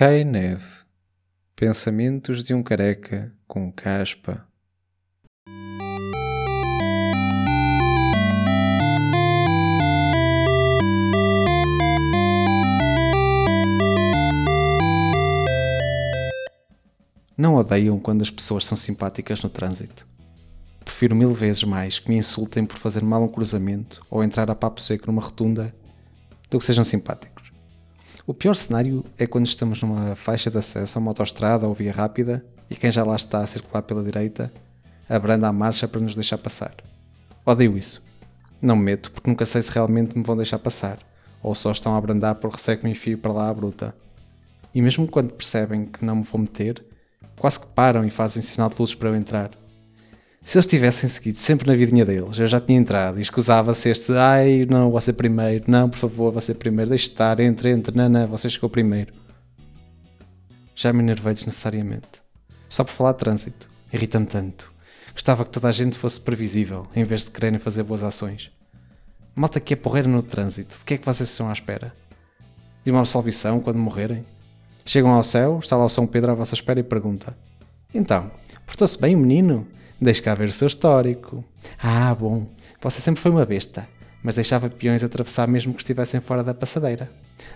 Cai neve. Pensamentos de um careca com caspa. Não odeiam quando as pessoas são simpáticas no trânsito. Prefiro mil vezes mais que me insultem por fazer mal um cruzamento ou entrar a papo seco numa rotunda do que sejam simpáticos. O pior cenário é quando estamos numa faixa de acesso a uma autoestrada ou via rápida e quem já lá está a circular pela direita abranda a marcha para nos deixar passar. Odeio isso. Não me meto porque nunca sei se realmente me vão deixar passar ou só estão a abrandar por receio que me enfio para lá à bruta. E mesmo quando percebem que não me vou meter, quase que param e fazem sinal de luzes para eu entrar. Se eles tivessem seguido sempre na vidinha deles, eu já tinha entrado e escusava-se este ai, não, você primeiro, não, por favor, você primeiro, deixe estar, entre, entre, não, não, você chegou primeiro. Já me enervei desnecessariamente. Só por falar de trânsito. Irrita-me tanto. Gostava que toda a gente fosse previsível, em vez de quererem fazer boas ações. Malta que é porreira no trânsito, de que é que vocês estão à espera? De uma absolvição quando morrerem? Chegam ao céu, está lá o São Pedro à vossa espera e pergunta: Então, portou-se bem o menino? Deixe cá ver o seu histórico. Ah, bom, você sempre foi uma besta, mas deixava peões atravessar mesmo que estivessem fora da passadeira.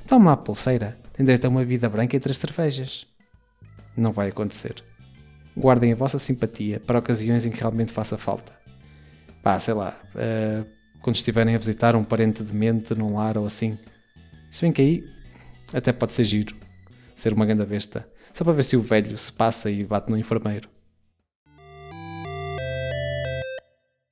Toma a pulseira, tem direito a uma vida branca e três cervejas. Não vai acontecer. Guardem a vossa simpatia para ocasiões em que realmente faça falta. Pá, sei lá, uh, quando estiverem a visitar um parente demente num lar ou assim. Se bem que aí até pode ser giro ser uma grande besta, só para ver se o velho se passa e bate no enfermeiro.